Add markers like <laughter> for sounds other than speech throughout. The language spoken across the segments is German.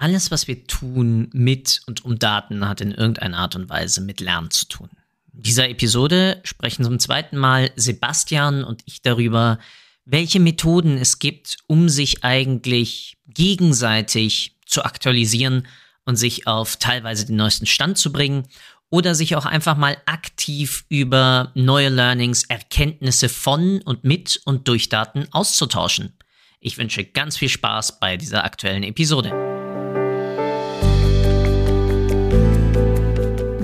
Alles, was wir tun mit und um Daten, hat in irgendeiner Art und Weise mit Lernen zu tun. In dieser Episode sprechen zum zweiten Mal Sebastian und ich darüber, welche Methoden es gibt, um sich eigentlich gegenseitig zu aktualisieren und sich auf teilweise den neuesten Stand zu bringen oder sich auch einfach mal aktiv über neue Learnings, Erkenntnisse von und mit und durch Daten auszutauschen. Ich wünsche ganz viel Spaß bei dieser aktuellen Episode.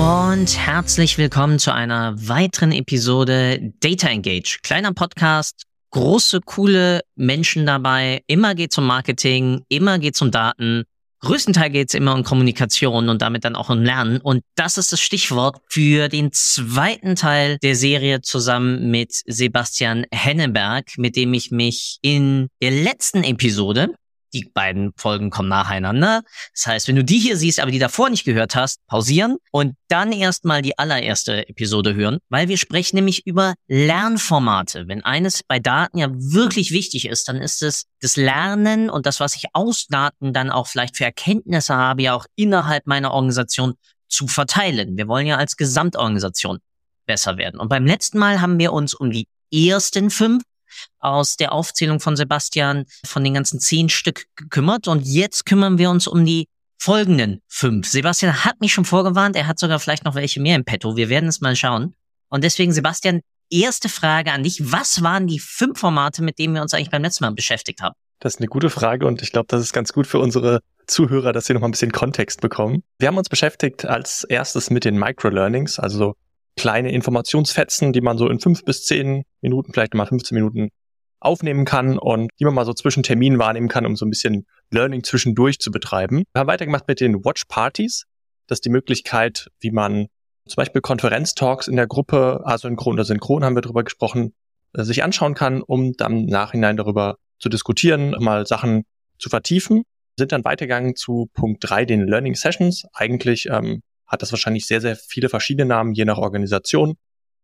Und herzlich willkommen zu einer weiteren Episode Data Engage. Kleiner Podcast, große, coole Menschen dabei. Immer geht's um Marketing, immer geht's um Daten. Größtenteils geht's immer um Kommunikation und damit dann auch um Lernen. Und das ist das Stichwort für den zweiten Teil der Serie zusammen mit Sebastian Henneberg, mit dem ich mich in der letzten Episode die beiden Folgen kommen nacheinander. Das heißt, wenn du die hier siehst, aber die davor nicht gehört hast, pausieren und dann erstmal die allererste Episode hören, weil wir sprechen nämlich über Lernformate. Wenn eines bei Daten ja wirklich wichtig ist, dann ist es das Lernen und das, was ich aus Daten dann auch vielleicht für Erkenntnisse habe, ja auch innerhalb meiner Organisation zu verteilen. Wir wollen ja als Gesamtorganisation besser werden. Und beim letzten Mal haben wir uns um die ersten fünf aus der Aufzählung von Sebastian von den ganzen zehn Stück gekümmert und jetzt kümmern wir uns um die folgenden fünf. Sebastian hat mich schon vorgewarnt, er hat sogar vielleicht noch welche mehr im Petto. Wir werden es mal schauen. Und deswegen, Sebastian, erste Frage an dich. Was waren die fünf Formate, mit denen wir uns eigentlich beim letzten Mal beschäftigt haben? Das ist eine gute Frage und ich glaube, das ist ganz gut für unsere Zuhörer, dass sie noch mal ein bisschen Kontext bekommen. Wir haben uns beschäftigt als erstes mit den Microlearnings, also kleine Informationsfetzen, die man so in fünf bis zehn Minuten, vielleicht mal 15 Minuten aufnehmen kann und die man mal so zwischen Terminen wahrnehmen kann, um so ein bisschen Learning zwischendurch zu betreiben. Wir haben weitergemacht mit den Watch Parties. Das ist die Möglichkeit, wie man zum Beispiel Konferenztalks in der Gruppe, asynchron oder synchron haben wir darüber gesprochen, äh, sich anschauen kann, um dann Nachhinein darüber zu diskutieren, mal Sachen zu vertiefen. Sind dann weitergegangen zu Punkt drei, den Learning Sessions. Eigentlich ähm, hat das wahrscheinlich sehr, sehr viele verschiedene Namen, je nach Organisation.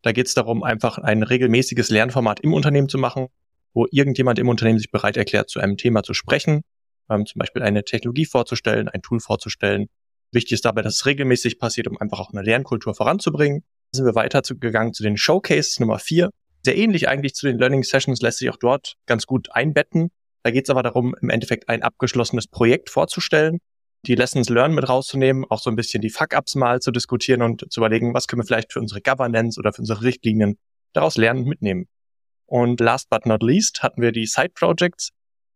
Da geht es darum, einfach ein regelmäßiges Lernformat im Unternehmen zu machen, wo irgendjemand im Unternehmen sich bereit erklärt, zu einem Thema zu sprechen, ähm, zum Beispiel eine Technologie vorzustellen, ein Tool vorzustellen. Wichtig ist dabei, dass es regelmäßig passiert, um einfach auch eine Lernkultur voranzubringen. Dann sind wir weiter zu, zu den Showcases Nummer vier. Sehr ähnlich eigentlich zu den Learning Sessions, lässt sich auch dort ganz gut einbetten. Da geht es aber darum, im Endeffekt ein abgeschlossenes Projekt vorzustellen, die Lessons Learned mit rauszunehmen, auch so ein bisschen die Fuck-Ups mal zu diskutieren und zu überlegen, was können wir vielleicht für unsere Governance oder für unsere Richtlinien daraus lernen und mitnehmen. Und last but not least hatten wir die Side Projects,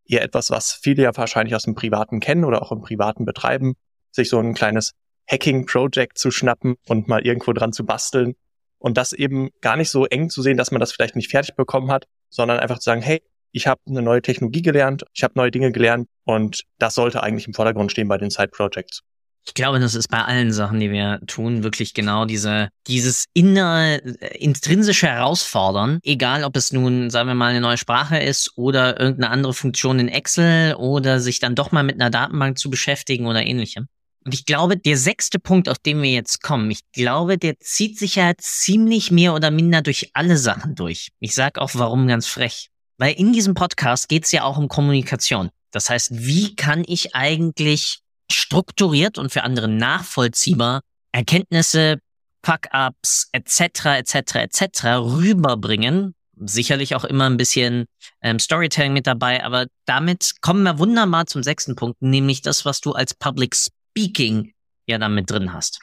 eher etwas, was viele ja wahrscheinlich aus dem Privaten kennen oder auch im Privaten betreiben, sich so ein kleines Hacking-Project zu schnappen und mal irgendwo dran zu basteln und das eben gar nicht so eng zu sehen, dass man das vielleicht nicht fertig bekommen hat, sondern einfach zu sagen, hey, ich habe eine neue Technologie gelernt, ich habe neue Dinge gelernt und das sollte eigentlich im Vordergrund stehen bei den Side Projects. Ich glaube, das ist bei allen Sachen, die wir tun, wirklich genau diese, dieses innere, äh, intrinsische Herausfordern. Egal, ob es nun, sagen wir mal, eine neue Sprache ist oder irgendeine andere Funktion in Excel oder sich dann doch mal mit einer Datenbank zu beschäftigen oder ähnlichem. Und ich glaube, der sechste Punkt, auf den wir jetzt kommen, ich glaube, der zieht sich ja ziemlich mehr oder minder durch alle Sachen durch. Ich sag auch, warum ganz frech. Weil in diesem Podcast geht es ja auch um Kommunikation. Das heißt, wie kann ich eigentlich strukturiert und für andere nachvollziehbar Erkenntnisse, Fuck-ups etc. etc. etc. rüberbringen. Sicherlich auch immer ein bisschen ähm, Storytelling mit dabei, aber damit kommen wir wunderbar zum sechsten Punkt, nämlich das, was du als Public Speaking ja damit drin hast.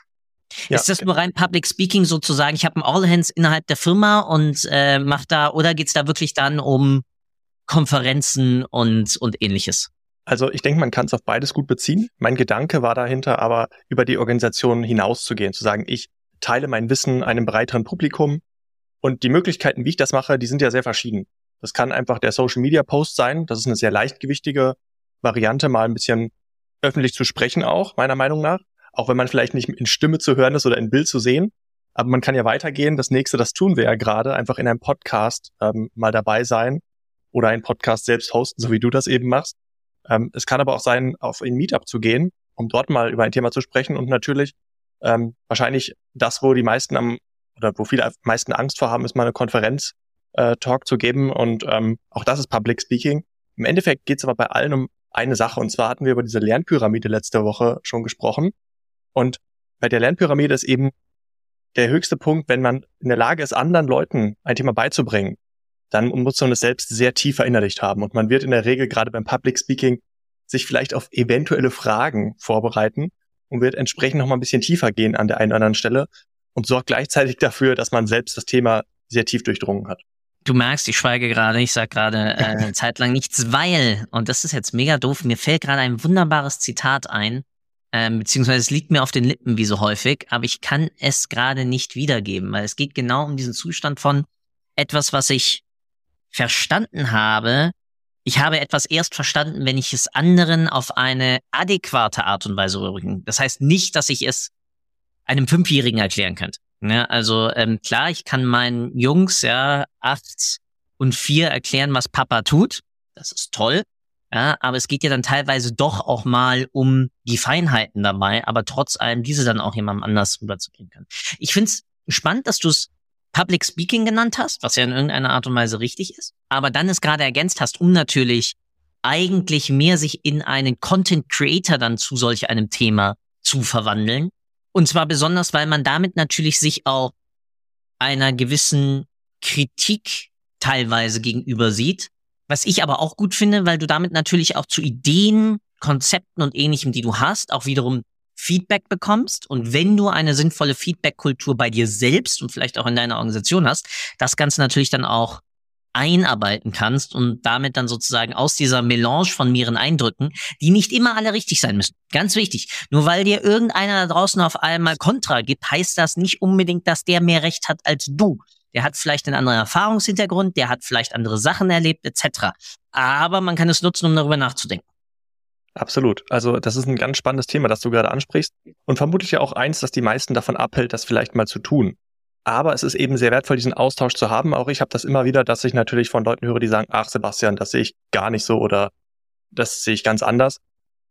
Ja, ist das nur rein Public Speaking sozusagen? Ich habe ein All Hands innerhalb der Firma und äh, mach da, oder geht's da wirklich dann um Konferenzen und, und ähnliches? Also ich denke, man kann es auf beides gut beziehen. Mein Gedanke war dahinter aber, über die Organisation hinauszugehen, zu sagen, ich teile mein Wissen einem breiteren Publikum. Und die Möglichkeiten, wie ich das mache, die sind ja sehr verschieden. Das kann einfach der Social Media Post sein. Das ist eine sehr leichtgewichtige Variante, mal ein bisschen öffentlich zu sprechen auch, meiner Meinung nach auch wenn man vielleicht nicht in Stimme zu hören ist oder in Bild zu sehen. Aber man kann ja weitergehen. Das nächste, das tun wir ja gerade, einfach in einem Podcast ähm, mal dabei sein oder einen Podcast selbst hosten, so wie du das eben machst. Ähm, es kann aber auch sein, auf ein Meetup zu gehen, um dort mal über ein Thema zu sprechen und natürlich ähm, wahrscheinlich das, wo die meisten am oder wo viele am meisten Angst vor haben, ist mal eine Konferenz äh, Talk zu geben und ähm, auch das ist Public Speaking. Im Endeffekt geht es aber bei allen um eine Sache und zwar hatten wir über diese Lernpyramide letzte Woche schon gesprochen und bei der Lernpyramide ist eben der höchste Punkt, wenn man in der Lage ist, anderen Leuten ein Thema beizubringen, dann muss man es selbst sehr tief verinnerlicht haben. Und man wird in der Regel gerade beim Public Speaking sich vielleicht auf eventuelle Fragen vorbereiten und wird entsprechend noch mal ein bisschen tiefer gehen an der einen oder anderen Stelle und sorgt gleichzeitig dafür, dass man selbst das Thema sehr tief durchdrungen hat. Du merkst, ich schweige gerade, ich sage gerade äh, eine <laughs> Zeit lang nichts, weil, und das ist jetzt mega doof, mir fällt gerade ein wunderbares Zitat ein, ähm, beziehungsweise es liegt mir auf den Lippen wie so häufig, aber ich kann es gerade nicht wiedergeben, weil es geht genau um diesen Zustand von etwas, was ich verstanden habe. Ich habe etwas erst verstanden, wenn ich es anderen auf eine adäquate Art und Weise rücken. Das heißt nicht, dass ich es einem Fünfjährigen erklären könnte. Ne? Also ähm, klar, ich kann meinen Jungs ja acht und vier erklären, was Papa tut. Das ist toll. Ja, aber es geht ja dann teilweise doch auch mal um die Feinheiten dabei, aber trotz allem diese dann auch jemandem anders rüberzubringen können. Ich finde es spannend, dass du es Public Speaking genannt hast, was ja in irgendeiner Art und Weise richtig ist, aber dann es gerade ergänzt hast, um natürlich eigentlich mehr sich in einen Content Creator dann zu solch einem Thema zu verwandeln. Und zwar besonders, weil man damit natürlich sich auch einer gewissen Kritik teilweise gegenüber sieht, was ich aber auch gut finde, weil du damit natürlich auch zu Ideen, Konzepten und ähnlichem, die du hast, auch wiederum Feedback bekommst. Und wenn du eine sinnvolle Feedback-Kultur bei dir selbst und vielleicht auch in deiner Organisation hast, das Ganze natürlich dann auch einarbeiten kannst und damit dann sozusagen aus dieser Melange von mehreren Eindrücken, die nicht immer alle richtig sein müssen. Ganz wichtig. Nur weil dir irgendeiner da draußen auf einmal Kontra gibt, heißt das nicht unbedingt, dass der mehr Recht hat als du der hat vielleicht einen anderen Erfahrungshintergrund, der hat vielleicht andere Sachen erlebt, etc. Aber man kann es nutzen, um darüber nachzudenken. Absolut. Also das ist ein ganz spannendes Thema, das du gerade ansprichst und vermutlich ja auch eins, das die meisten davon abhält, das vielleicht mal zu tun. Aber es ist eben sehr wertvoll, diesen Austausch zu haben. Auch ich habe das immer wieder, dass ich natürlich von Leuten höre, die sagen, ach Sebastian, das sehe ich gar nicht so oder das sehe ich ganz anders.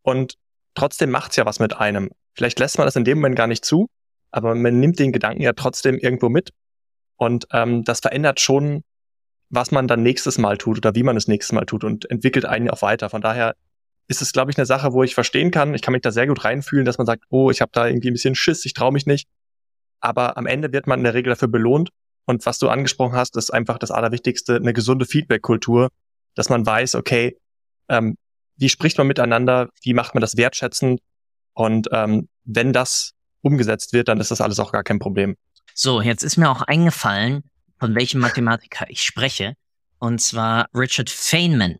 Und trotzdem macht's ja was mit einem. Vielleicht lässt man das in dem Moment gar nicht zu, aber man nimmt den Gedanken ja trotzdem irgendwo mit und ähm, das verändert schon, was man dann nächstes Mal tut oder wie man es nächstes Mal tut und entwickelt einen auch weiter. Von daher ist es, glaube ich, eine Sache, wo ich verstehen kann. Ich kann mich da sehr gut reinfühlen, dass man sagt, oh, ich habe da irgendwie ein bisschen Schiss, ich traue mich nicht. Aber am Ende wird man in der Regel dafür belohnt. Und was du angesprochen hast, ist einfach das Allerwichtigste, eine gesunde Feedback-Kultur, dass man weiß, okay, ähm, wie spricht man miteinander, wie macht man das wertschätzend und ähm, wenn das umgesetzt wird, dann ist das alles auch gar kein Problem. So, jetzt ist mir auch eingefallen, von welchem Mathematiker ich spreche. Und zwar Richard Feynman.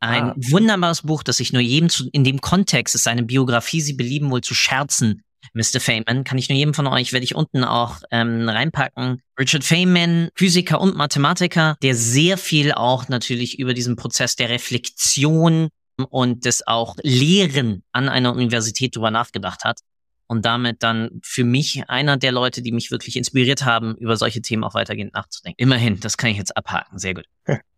Ein ah. wunderbares Buch, das ich nur jedem zu, in dem Kontext ist seine Biografie, Sie belieben wohl zu scherzen, Mr. Feynman, kann ich nur jedem von euch, werde ich unten auch ähm, reinpacken. Richard Feynman, Physiker und Mathematiker, der sehr viel auch natürlich über diesen Prozess der Reflexion und des auch Lehren an einer Universität drüber nachgedacht hat und damit dann für mich einer der Leute, die mich wirklich inspiriert haben, über solche Themen auch weitergehend nachzudenken. Immerhin, das kann ich jetzt abhaken. Sehr gut.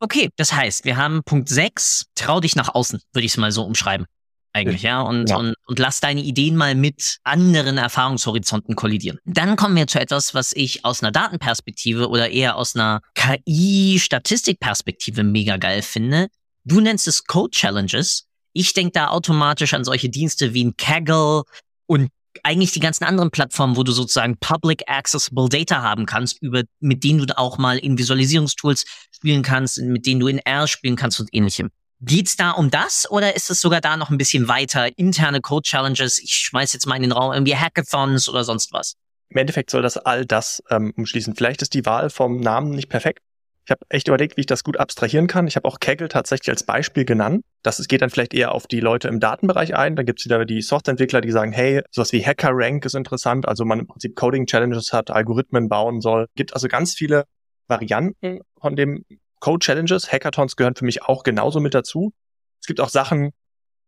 Okay, das heißt, wir haben Punkt 6, trau dich nach außen, würde ich es mal so umschreiben. Eigentlich, ja. Und, ja. Und, und lass deine Ideen mal mit anderen Erfahrungshorizonten kollidieren. Dann kommen wir zu etwas, was ich aus einer Datenperspektive oder eher aus einer KI-Statistikperspektive mega geil finde. Du nennst es Code Challenges. Ich denke da automatisch an solche Dienste wie ein Kaggle und eigentlich die ganzen anderen Plattformen, wo du sozusagen Public Accessible Data haben kannst, über, mit denen du auch mal in Visualisierungstools spielen kannst, mit denen du in R spielen kannst und ähnlichem. Geht's da um das oder ist es sogar da noch ein bisschen weiter? Interne Code Challenges, ich schmeiß jetzt mal in den Raum irgendwie Hackathons oder sonst was? Im Endeffekt soll das all das ähm, umschließen. Vielleicht ist die Wahl vom Namen nicht perfekt, ich habe echt überlegt, wie ich das gut abstrahieren kann. Ich habe auch Kaggle tatsächlich als Beispiel genannt. Das geht dann vielleicht eher auf die Leute im Datenbereich ein. Da gibt es wieder die Softwareentwickler, die sagen, hey, sowas wie Hacker Rank ist interessant, also man im Prinzip Coding Challenges hat, Algorithmen bauen soll. Gibt also ganz viele Varianten von dem Code Challenges. Hackathons gehören für mich auch genauso mit dazu. Es gibt auch Sachen,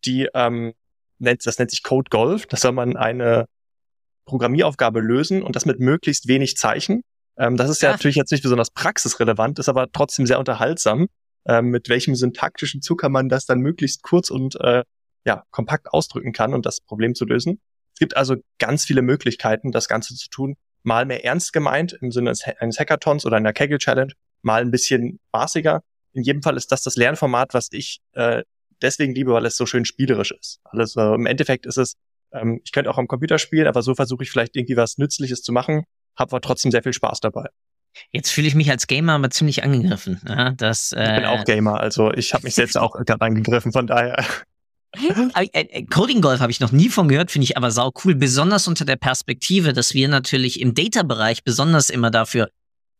die ähm, nennt, das nennt sich Code Golf. Da soll man eine Programmieraufgabe lösen und das mit möglichst wenig Zeichen. Ähm, das ist ja, ja natürlich jetzt nicht besonders praxisrelevant, ist aber trotzdem sehr unterhaltsam. Ähm, mit welchem syntaktischen Zucker man das dann möglichst kurz und äh, ja, kompakt ausdrücken kann und das Problem zu lösen. Es gibt also ganz viele Möglichkeiten, das Ganze zu tun. Mal mehr ernst gemeint im Sinne eines Hackathons oder einer Kaggle Challenge, mal ein bisschen spaßiger. In jedem Fall ist das das Lernformat, was ich äh, deswegen liebe, weil es so schön spielerisch ist. Also im Endeffekt ist es, ähm, ich könnte auch am Computer spielen, aber so versuche ich vielleicht irgendwie was Nützliches zu machen, habe aber trotzdem sehr viel Spaß dabei. Jetzt fühle ich mich als Gamer aber ziemlich angegriffen. Ja, dass, äh, ich bin auch Gamer, also ich habe mich selbst auch gerade angegriffen, von daher. <laughs> Äh, äh, Coding Golf habe ich noch nie von gehört, finde ich aber sau cool, besonders unter der Perspektive, dass wir natürlich im Data-Bereich besonders immer dafür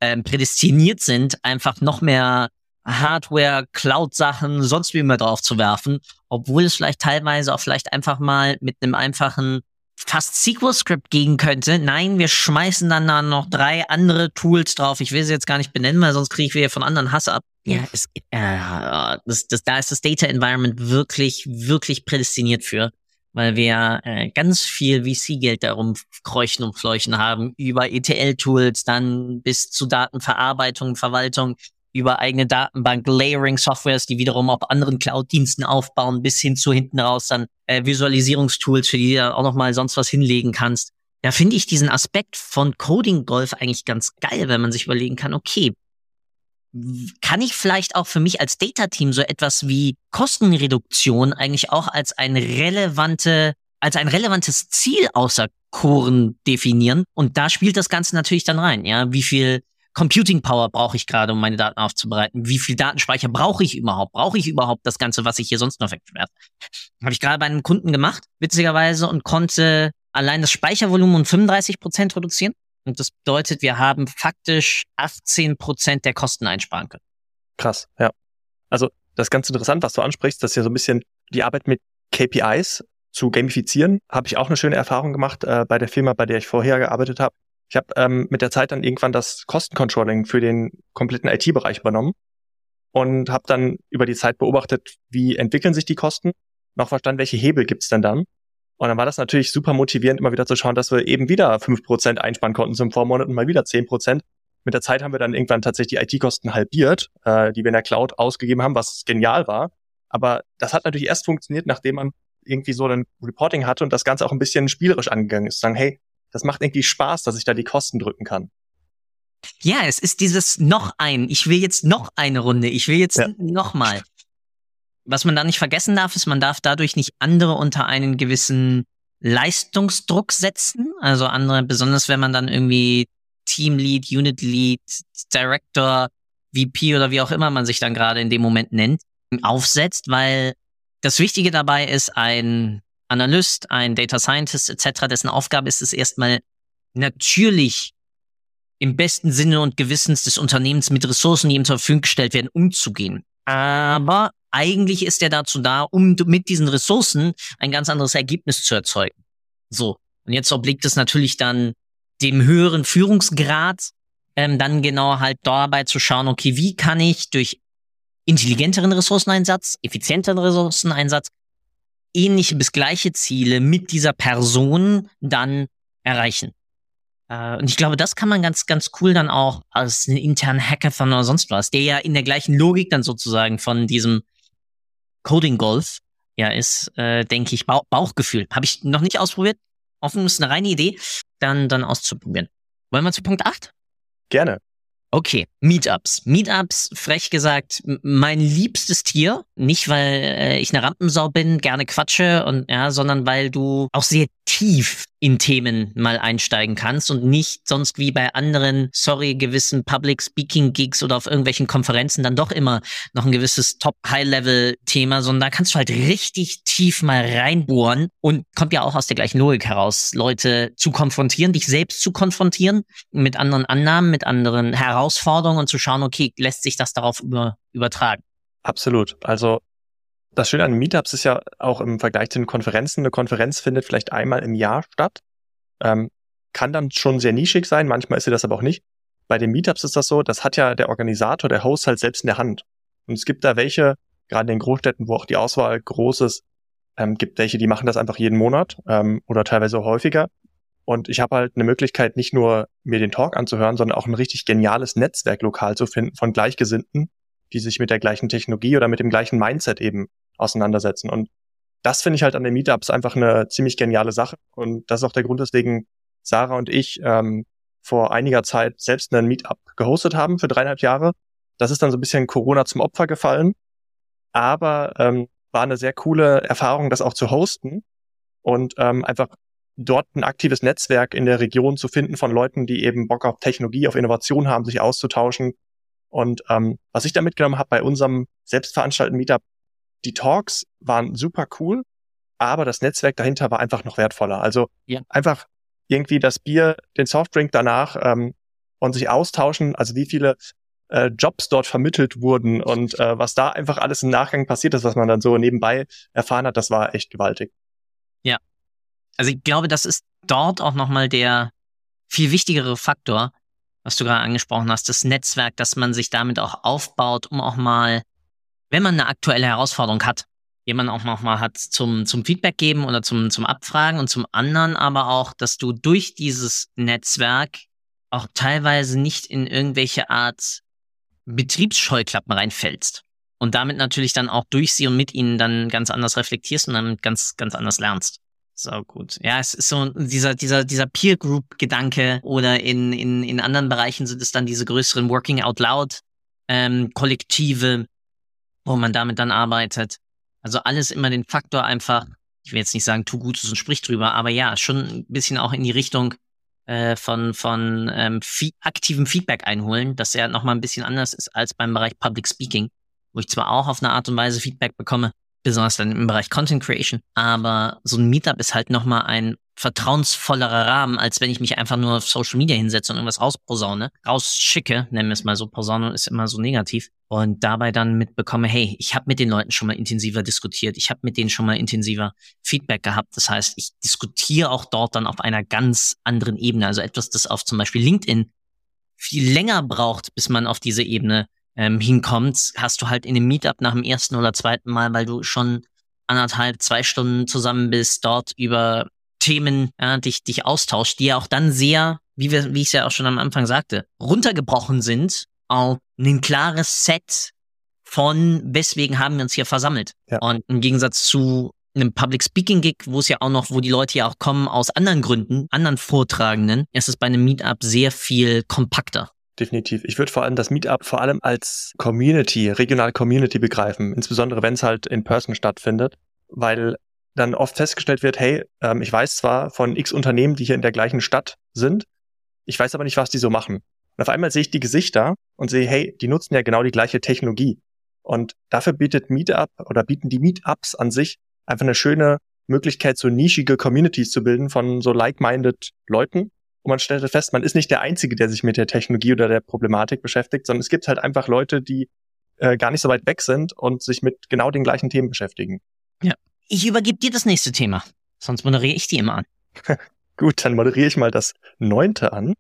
ähm, prädestiniert sind, einfach noch mehr Hardware, Cloud-Sachen, sonst wie immer drauf zu werfen, obwohl es vielleicht teilweise auch vielleicht einfach mal mit einem einfachen fast SQL-Script gehen könnte. Nein, wir schmeißen dann da noch drei andere Tools drauf. Ich will sie jetzt gar nicht benennen, weil sonst kriege ich wieder von anderen Hass ab. Ja, es, äh, das, das, da ist das Data Environment wirklich, wirklich prädestiniert für, weil wir äh, ganz viel VC-Geld darum kreuchen und fleuchen haben, über ETL-Tools, dann bis zu Datenverarbeitung, Verwaltung, über eigene Datenbank, Layering-Softwares, die wiederum auf anderen Cloud-Diensten aufbauen, bis hin zu hinten raus dann äh, Visualisierungstools, für die du auch nochmal sonst was hinlegen kannst. Da finde ich diesen Aspekt von Coding Golf eigentlich ganz geil, wenn man sich überlegen kann, okay, kann ich vielleicht auch für mich als Data-Team so etwas wie Kostenreduktion eigentlich auch als ein relevante, als ein relevantes Ziel außer Koren definieren? Und da spielt das Ganze natürlich dann rein, ja. Wie viel Computing Power brauche ich gerade, um meine Daten aufzubereiten? Wie viel Datenspeicher brauche ich überhaupt? Brauche ich überhaupt das Ganze, was ich hier sonst noch wegschmerze? Habe ich gerade bei einem Kunden gemacht, witzigerweise, und konnte allein das Speichervolumen um 35 Prozent reduzieren. Und das bedeutet, wir haben faktisch 18 Prozent der Kosten einsparen können. Krass, ja. Also das ist ganz interessant, was du ansprichst, dass ja so ein bisschen die Arbeit mit KPIs zu gamifizieren, habe ich auch eine schöne Erfahrung gemacht äh, bei der Firma, bei der ich vorher gearbeitet habe. Ich habe ähm, mit der Zeit dann irgendwann das Kostencontrolling für den kompletten IT-Bereich übernommen und habe dann über die Zeit beobachtet, wie entwickeln sich die Kosten, noch verstanden, welche Hebel gibt's denn dann. Und dann war das natürlich super motivierend, immer wieder zu schauen, dass wir eben wieder fünf Prozent einsparen konnten zum Vormonat und mal wieder zehn Prozent. Mit der Zeit haben wir dann irgendwann tatsächlich die IT-Kosten halbiert, äh, die wir in der Cloud ausgegeben haben, was genial war. Aber das hat natürlich erst funktioniert, nachdem man irgendwie so ein Reporting hatte und das Ganze auch ein bisschen spielerisch angegangen ist. Sagen, hey, das macht irgendwie Spaß, dass ich da die Kosten drücken kann. Ja, es ist dieses noch ein. Ich will jetzt noch eine Runde. Ich will jetzt ja. noch mal. Was man da nicht vergessen darf, ist, man darf dadurch nicht andere unter einen gewissen Leistungsdruck setzen. Also andere, besonders wenn man dann irgendwie Teamlead, Unit Lead, Director, VP oder wie auch immer man sich dann gerade in dem Moment nennt, aufsetzt, weil das Wichtige dabei ist, ein Analyst, ein Data Scientist etc., dessen Aufgabe ist es erstmal natürlich im besten Sinne und Gewissens des Unternehmens mit Ressourcen, die ihm zur Verfügung gestellt werden, umzugehen. Aber eigentlich ist er dazu da, um mit diesen Ressourcen ein ganz anderes Ergebnis zu erzeugen. So. Und jetzt obliegt es natürlich dann dem höheren Führungsgrad, ähm, dann genau halt dabei zu schauen, okay, wie kann ich durch intelligenteren Ressourceneinsatz, effizienteren Ressourceneinsatz ähnliche bis gleiche Ziele mit dieser Person dann erreichen. Äh, und ich glaube, das kann man ganz, ganz cool dann auch als einen internen Hackathon oder sonst was, der ja in der gleichen Logik dann sozusagen von diesem Coding Golf ja ist, äh, denke ich, Bauch, Bauchgefühl. Habe ich noch nicht ausprobiert. Offen ist eine reine Idee, dann, dann auszuprobieren. Wollen wir zu Punkt 8? Gerne. Okay, Meetups. Meetups, frech gesagt, mein liebstes Tier. Nicht, weil äh, ich eine Rampensau bin, gerne quatsche und ja, sondern weil du auch sehr tief in Themen mal einsteigen kannst und nicht sonst wie bei anderen, sorry, gewissen Public Speaking Gigs oder auf irgendwelchen Konferenzen dann doch immer noch ein gewisses Top High Level Thema, sondern da kannst du halt richtig tief mal reinbohren und kommt ja auch aus der gleichen Logik heraus, Leute zu konfrontieren, dich selbst zu konfrontieren mit anderen Annahmen, mit anderen Herausforderungen und zu schauen, okay, lässt sich das darauf über, übertragen? Absolut. Also das Schöne an Meetups ist ja auch im Vergleich zu den Konferenzen, eine Konferenz findet vielleicht einmal im Jahr statt. Ähm, kann dann schon sehr nischig sein, manchmal ist sie das aber auch nicht. Bei den Meetups ist das so, das hat ja der Organisator, der Host halt selbst in der Hand. Und es gibt da welche, gerade in den Großstädten, wo auch die Auswahl groß ist, ähm, gibt welche, die machen das einfach jeden Monat ähm, oder teilweise auch häufiger. Und ich habe halt eine Möglichkeit, nicht nur mir den Talk anzuhören, sondern auch ein richtig geniales Netzwerk lokal zu finden von Gleichgesinnten, die sich mit der gleichen Technologie oder mit dem gleichen Mindset eben auseinandersetzen. Und das finde ich halt an den Meetups einfach eine ziemlich geniale Sache. Und das ist auch der Grund, weswegen Sarah und ich ähm, vor einiger Zeit selbst einen Meetup gehostet haben für dreieinhalb Jahre. Das ist dann so ein bisschen Corona zum Opfer gefallen. Aber ähm, war eine sehr coole Erfahrung, das auch zu hosten und ähm, einfach dort ein aktives Netzwerk in der Region zu finden von Leuten, die eben Bock auf Technologie, auf Innovation haben, sich auszutauschen. Und ähm, was ich da mitgenommen habe bei unserem selbstveranstalteten Meetup, die Talks waren super cool, aber das Netzwerk dahinter war einfach noch wertvoller. Also ja. einfach irgendwie das Bier, den Softdrink danach ähm, und sich austauschen, also wie viele äh, Jobs dort vermittelt wurden und äh, was da einfach alles im Nachgang passiert ist, was man dann so nebenbei erfahren hat, das war echt gewaltig. Ja, also ich glaube, das ist dort auch nochmal der viel wichtigere Faktor, was du gerade angesprochen hast, das Netzwerk, dass man sich damit auch aufbaut, um auch mal, wenn man eine aktuelle Herausforderung hat, jemand auch nochmal hat zum, zum Feedback geben oder zum, zum Abfragen und zum anderen aber auch, dass du durch dieses Netzwerk auch teilweise nicht in irgendwelche Art Betriebsscheuklappen reinfällst und damit natürlich dann auch durch sie und mit ihnen dann ganz anders reflektierst und dann ganz, ganz anders lernst. So gut. Ja, es ist so dieser, dieser, dieser Peer Group Gedanke oder in, in, in anderen Bereichen sind es dann diese größeren Working Out Loud ähm, Kollektive, wo man damit dann arbeitet. Also alles immer den Faktor einfach, ich will jetzt nicht sagen, tu Gutes und sprich drüber, aber ja, schon ein bisschen auch in die Richtung äh, von, von ähm, fie aktivem Feedback einholen, dass er nochmal ein bisschen anders ist als beim Bereich Public Speaking, wo ich zwar auch auf eine Art und Weise Feedback bekomme, besonders dann im Bereich Content Creation. Aber so ein Meetup ist halt nochmal ein vertrauensvollerer Rahmen, als wenn ich mich einfach nur auf Social Media hinsetze und irgendwas rausposaune, rausschicke, nennen wir es mal so, Posaune ist immer so negativ, und dabei dann mitbekomme, hey, ich habe mit den Leuten schon mal intensiver diskutiert, ich habe mit denen schon mal intensiver Feedback gehabt. Das heißt, ich diskutiere auch dort dann auf einer ganz anderen Ebene, also etwas, das auf zum Beispiel LinkedIn viel länger braucht, bis man auf diese Ebene ähm, hinkommt, hast du halt in dem Meetup nach dem ersten oder zweiten Mal, weil du schon anderthalb, zwei Stunden zusammen bist, dort über Themen ja, dich, dich austauscht, die ja auch dann sehr, wie, wir, wie ich es ja auch schon am Anfang sagte, runtergebrochen sind auf ein klares Set von, weswegen haben wir uns hier versammelt. Ja. Und im Gegensatz zu einem Public Speaking Gig, wo es ja auch noch, wo die Leute ja auch kommen aus anderen Gründen, anderen Vortragenden, ist es bei einem Meetup sehr viel kompakter definitiv. Ich würde vor allem das Meetup vor allem als Community, regional Community begreifen, insbesondere wenn es halt in Person stattfindet, weil dann oft festgestellt wird, hey, ähm, ich weiß zwar von x Unternehmen, die hier in der gleichen Stadt sind, ich weiß aber nicht, was die so machen. Und auf einmal sehe ich die Gesichter und sehe, hey, die nutzen ja genau die gleiche Technologie. Und dafür bietet Meetup oder bieten die Meetups an sich einfach eine schöne Möglichkeit, so nischige Communities zu bilden von so like-minded Leuten, und man stellte fest, man ist nicht der Einzige, der sich mit der Technologie oder der Problematik beschäftigt, sondern es gibt halt einfach Leute, die äh, gar nicht so weit weg sind und sich mit genau den gleichen Themen beschäftigen. Ja. Ich übergebe dir das nächste Thema. Sonst moderiere ich die immer an. <laughs> Gut, dann moderiere ich mal das neunte an.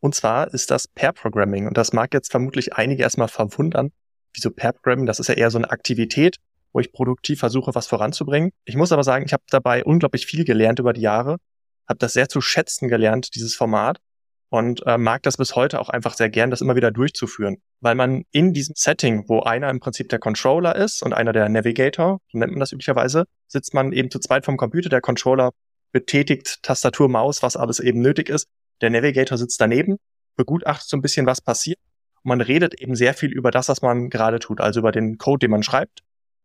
Und zwar ist das Pair Programming. Und das mag jetzt vermutlich einige erstmal verwundern. Wieso Pair Programming? Das ist ja eher so eine Aktivität, wo ich produktiv versuche, was voranzubringen. Ich muss aber sagen, ich habe dabei unglaublich viel gelernt über die Jahre habe das sehr zu schätzen gelernt, dieses Format und äh, mag das bis heute auch einfach sehr gern, das immer wieder durchzuführen, weil man in diesem Setting, wo einer im Prinzip der Controller ist und einer der Navigator, so nennt man das üblicherweise, sitzt man eben zu zweit vom Computer, der Controller betätigt Tastatur, Maus, was alles eben nötig ist, der Navigator sitzt daneben, begutachtet so ein bisschen, was passiert. Und man redet eben sehr viel über das, was man gerade tut, also über den Code, den man schreibt.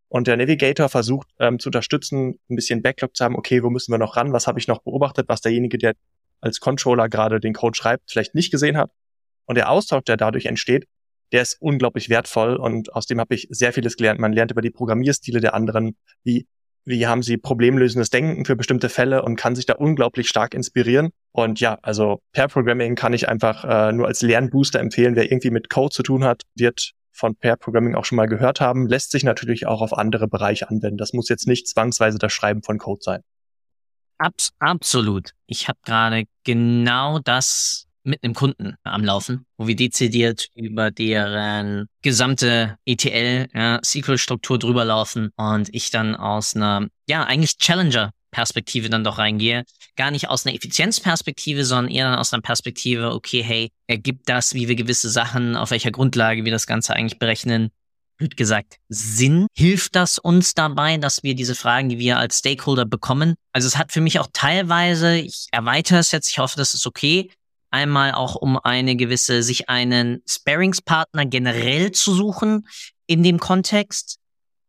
Und der Navigator versucht ähm, zu unterstützen, ein bisschen Backlog zu haben, okay, wo müssen wir noch ran, was habe ich noch beobachtet, was derjenige, der als Controller gerade den Code schreibt, vielleicht nicht gesehen hat. Und der Austausch, der dadurch entsteht, der ist unglaublich wertvoll und aus dem habe ich sehr vieles gelernt. Man lernt über die Programmierstile der anderen, wie, wie haben sie problemlösendes Denken für bestimmte Fälle und kann sich da unglaublich stark inspirieren. Und ja, also Pair Programming kann ich einfach äh, nur als Lernbooster empfehlen. Wer irgendwie mit Code zu tun hat, wird von Pair Programming auch schon mal gehört haben, lässt sich natürlich auch auf andere Bereiche anwenden. Das muss jetzt nicht zwangsweise das Schreiben von Code sein. Abs absolut. Ich habe gerade genau das mit einem Kunden am Laufen, wo wir dezidiert über deren gesamte ETL, ja, drüber laufen und ich dann aus einer, ja, eigentlich Challenger Perspektive dann doch reingehe. Gar nicht aus einer Effizienzperspektive, sondern eher dann aus einer Perspektive, okay, hey, ergibt das, wie wir gewisse Sachen, auf welcher Grundlage wir das Ganze eigentlich berechnen, blöd gesagt, Sinn? Hilft das uns dabei, dass wir diese Fragen, die wir als Stakeholder bekommen? Also es hat für mich auch teilweise, ich erweitere es jetzt, ich hoffe, das ist okay, einmal auch um eine gewisse, sich einen Sparingspartner generell zu suchen in dem Kontext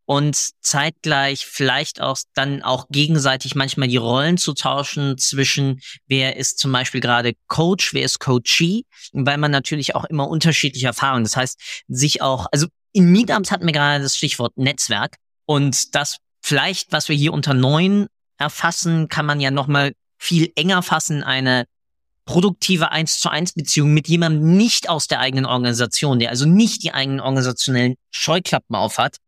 und zeitgleich vielleicht auch dann auch gegenseitig manchmal die Rollen zu tauschen zwischen wer ist zum Beispiel gerade Coach, wer ist Coachee, weil man natürlich auch immer unterschiedliche Erfahrungen. Das heißt, sich auch, also in Meetups hatten wir gerade das Stichwort Netzwerk. Und das vielleicht, was wir hier unter neun erfassen, kann man ja nochmal viel enger fassen, eine produktive eins zu eins Beziehung mit jemandem nicht aus der eigenen Organisation, der also nicht die eigenen organisationellen Scheuklappen aufhat,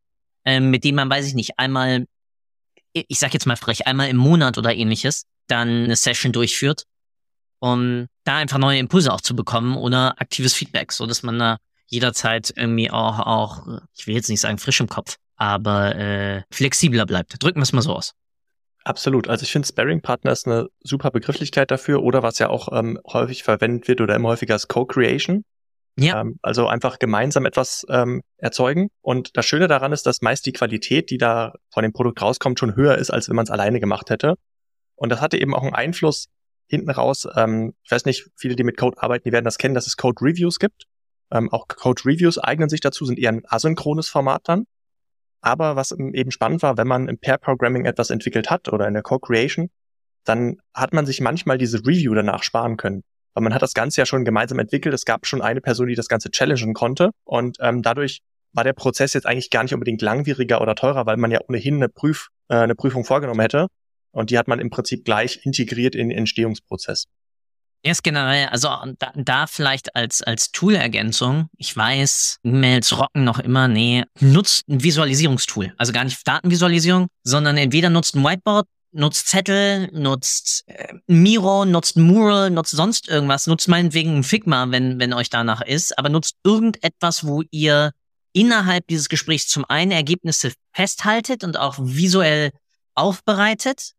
ähm, mit dem man, weiß ich nicht, einmal, ich sag jetzt mal frech, einmal im Monat oder ähnliches, dann eine Session durchführt, um da einfach neue Impulse auch zu bekommen oder aktives Feedback, so dass man da jederzeit irgendwie auch, auch, ich will jetzt nicht sagen frisch im Kopf, aber äh, flexibler bleibt. Drücken wir es mal so aus. Absolut. Also ich finde Sparring-Partner ist eine super Begrifflichkeit dafür oder was ja auch ähm, häufig verwendet wird oder immer häufiger ist Co-Creation. Ja. Ähm, also einfach gemeinsam etwas ähm, erzeugen. Und das Schöne daran ist, dass meist die Qualität, die da von dem Produkt rauskommt, schon höher ist, als wenn man es alleine gemacht hätte. Und das hatte eben auch einen Einfluss hinten raus. Ähm, ich weiß nicht, viele, die mit Code arbeiten, die werden das kennen, dass es Code Reviews gibt. Ähm, auch Code Reviews eignen sich dazu, sind eher ein asynchrones Format dann. Aber was eben spannend war, wenn man im Pair Programming etwas entwickelt hat oder in der Co-Creation, dann hat man sich manchmal diese Review danach sparen können. Weil man hat das Ganze ja schon gemeinsam entwickelt. Es gab schon eine Person, die das Ganze challengen konnte. Und ähm, dadurch war der Prozess jetzt eigentlich gar nicht unbedingt langwieriger oder teurer, weil man ja ohnehin eine, Prüf, äh, eine Prüfung vorgenommen hätte. Und die hat man im Prinzip gleich integriert in den Entstehungsprozess. Erst generell, also da, da vielleicht als, als Tool-Ergänzung, ich weiß, E-Mails rocken noch immer, nee, nutzt ein Visualisierungstool. Also gar nicht Datenvisualisierung, sondern entweder nutzt ein Whiteboard, nutzt Zettel, nutzt äh, Miro, nutzt Mural, nutzt sonst irgendwas, nutzt meinetwegen ein Figma, wenn, wenn euch danach ist, aber nutzt irgendetwas, wo ihr innerhalb dieses Gesprächs zum einen Ergebnisse festhaltet und auch visuell aufbereitet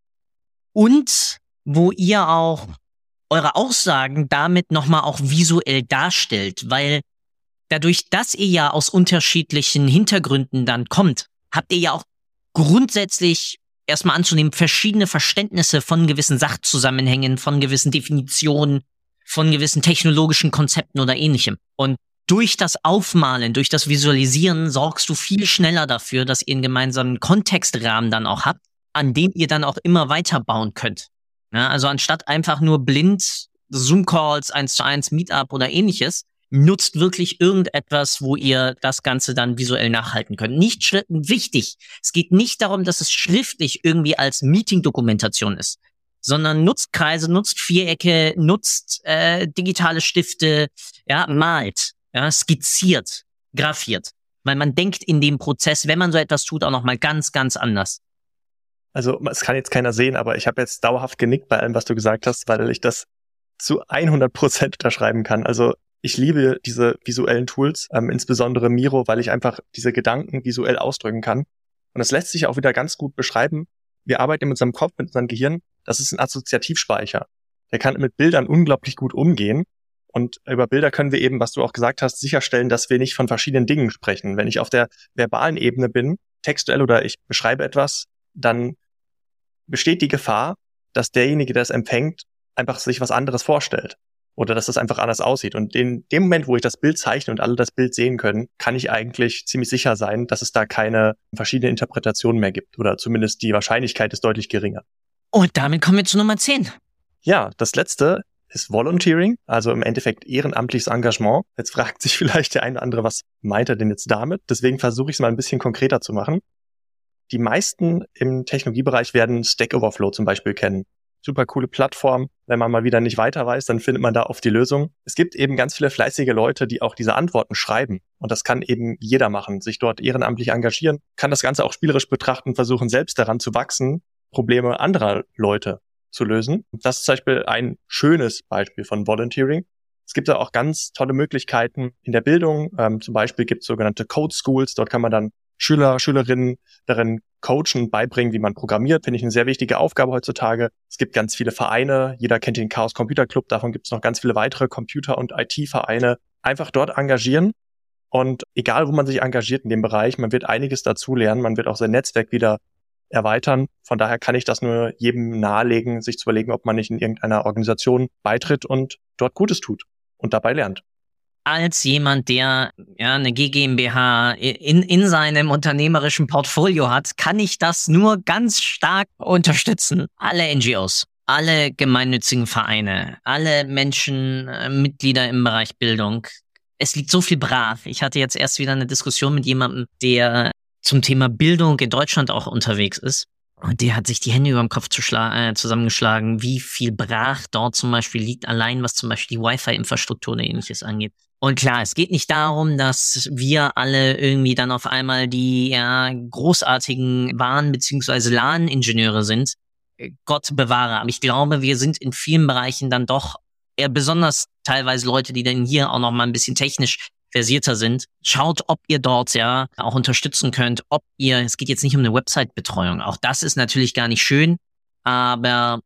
und wo ihr auch eure Aussagen damit nochmal auch visuell darstellt, weil dadurch, dass ihr ja aus unterschiedlichen Hintergründen dann kommt, habt ihr ja auch grundsätzlich erstmal anzunehmen verschiedene Verständnisse von gewissen Sachzusammenhängen, von gewissen Definitionen, von gewissen technologischen Konzepten oder ähnlichem. Und durch das Aufmalen, durch das Visualisieren sorgst du viel schneller dafür, dass ihr einen gemeinsamen Kontextrahmen dann auch habt, an dem ihr dann auch immer weiterbauen könnt. Ja, also anstatt einfach nur blind Zoom-Calls, eins zu eins, Meetup oder ähnliches, nutzt wirklich irgendetwas, wo ihr das Ganze dann visuell nachhalten könnt. Nicht wichtig. Es geht nicht darum, dass es schriftlich irgendwie als Meeting-Dokumentation ist, sondern nutzt Kreise, nutzt Vierecke, nutzt äh, digitale Stifte, ja, malt, ja, skizziert, grafiert. Weil man denkt in dem Prozess, wenn man so etwas tut, auch nochmal ganz, ganz anders. Also es kann jetzt keiner sehen, aber ich habe jetzt dauerhaft genickt bei allem, was du gesagt hast, weil ich das zu 100 Prozent unterschreiben kann. Also ich liebe diese visuellen Tools, ähm, insbesondere Miro, weil ich einfach diese Gedanken visuell ausdrücken kann. Und es lässt sich auch wieder ganz gut beschreiben. Wir arbeiten mit unserem Kopf, mit unserem Gehirn. Das ist ein Assoziativspeicher. Der kann mit Bildern unglaublich gut umgehen. Und über Bilder können wir eben, was du auch gesagt hast, sicherstellen, dass wir nicht von verschiedenen Dingen sprechen. Wenn ich auf der verbalen Ebene bin, textuell oder ich beschreibe etwas, dann besteht die Gefahr, dass derjenige, der es empfängt, einfach sich was anderes vorstellt. Oder dass es einfach anders aussieht. Und in dem Moment, wo ich das Bild zeichne und alle das Bild sehen können, kann ich eigentlich ziemlich sicher sein, dass es da keine verschiedenen Interpretationen mehr gibt. Oder zumindest die Wahrscheinlichkeit ist deutlich geringer. Und damit kommen wir zu Nummer 10. Ja, das letzte ist Volunteering, also im Endeffekt ehrenamtliches Engagement. Jetzt fragt sich <laughs> vielleicht der eine oder andere, was meint er denn jetzt damit? Deswegen versuche ich es mal ein bisschen konkreter zu machen. Die meisten im Technologiebereich werden Stack Overflow zum Beispiel kennen. Super coole Plattform. Wenn man mal wieder nicht weiter weiß, dann findet man da oft die Lösung. Es gibt eben ganz viele fleißige Leute, die auch diese Antworten schreiben. Und das kann eben jeder machen, sich dort ehrenamtlich engagieren, kann das Ganze auch spielerisch betrachten, versuchen selbst daran zu wachsen, Probleme anderer Leute zu lösen. Das ist zum Beispiel ein schönes Beispiel von Volunteering. Es gibt da auch ganz tolle Möglichkeiten in der Bildung. Ähm, zum Beispiel gibt es sogenannte Code Schools. Dort kann man dann Schüler, Schülerinnen darin coachen, beibringen, wie man programmiert, finde ich eine sehr wichtige Aufgabe heutzutage. Es gibt ganz viele Vereine, jeder kennt den Chaos Computer Club, davon gibt es noch ganz viele weitere Computer- und IT-Vereine. Einfach dort engagieren und egal, wo man sich engagiert in dem Bereich, man wird einiges dazu lernen, man wird auch sein Netzwerk wieder erweitern. Von daher kann ich das nur jedem nahelegen, sich zu überlegen, ob man nicht in irgendeiner Organisation beitritt und dort Gutes tut und dabei lernt als jemand, der ja eine GmbH in, in seinem unternehmerischen Portfolio hat, kann ich das nur ganz stark unterstützen. Alle NGOs, alle gemeinnützigen Vereine, alle Menschen, äh, Mitglieder im Bereich Bildung. Es liegt so viel brav. Ich hatte jetzt erst wieder eine Diskussion mit jemandem, der zum Thema Bildung in Deutschland auch unterwegs ist. Und der hat sich die Hände über dem Kopf äh, zusammengeschlagen, wie viel brach dort zum Beispiel liegt, allein was zum Beispiel die Wi-Fi-Infrastruktur oder ähnliches angeht. Und klar, es geht nicht darum, dass wir alle irgendwie dann auf einmal die ja, großartigen Waren- beziehungsweise LAN-Ingenieure sind. Gott bewahre. Aber ich glaube, wir sind in vielen Bereichen dann doch eher besonders teilweise Leute, die dann hier auch noch mal ein bisschen technisch versierter sind. Schaut, ob ihr dort ja auch unterstützen könnt, ob ihr, es geht jetzt nicht um eine Website-Betreuung. Auch das ist natürlich gar nicht schön, aber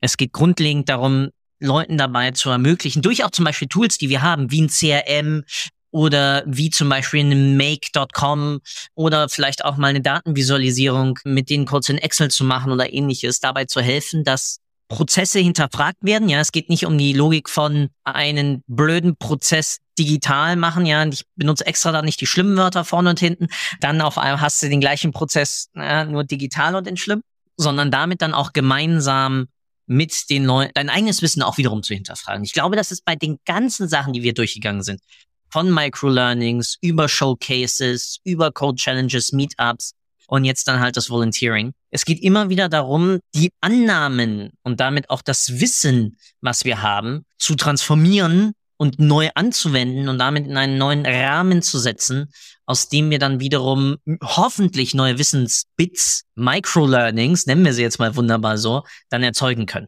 es geht grundlegend darum, Leuten dabei zu ermöglichen, durch auch zum Beispiel Tools, die wir haben, wie ein CRM oder wie zum Beispiel ein Make.com oder vielleicht auch mal eine Datenvisualisierung mit denen kurz in Excel zu machen oder ähnliches, dabei zu helfen, dass Prozesse hinterfragt werden. Ja, es geht nicht um die Logik von einen blöden Prozess digital machen. Ja, ich benutze extra da nicht die schlimmen Wörter vorne und hinten. Dann auf einmal hast du den gleichen Prozess ja, nur digital und in schlimm, sondern damit dann auch gemeinsam mit den Leuten, dein eigenes Wissen auch wiederum zu hinterfragen. Ich glaube, das ist bei den ganzen Sachen, die wir durchgegangen sind, von Microlearnings über Showcases, über Code Challenges, Meetups und jetzt dann halt das Volunteering. Es geht immer wieder darum, die Annahmen und damit auch das Wissen, was wir haben, zu transformieren und neu anzuwenden und damit in einen neuen Rahmen zu setzen, aus dem wir dann wiederum hoffentlich neue Wissensbits, Microlearnings, nennen wir sie jetzt mal wunderbar so, dann erzeugen können.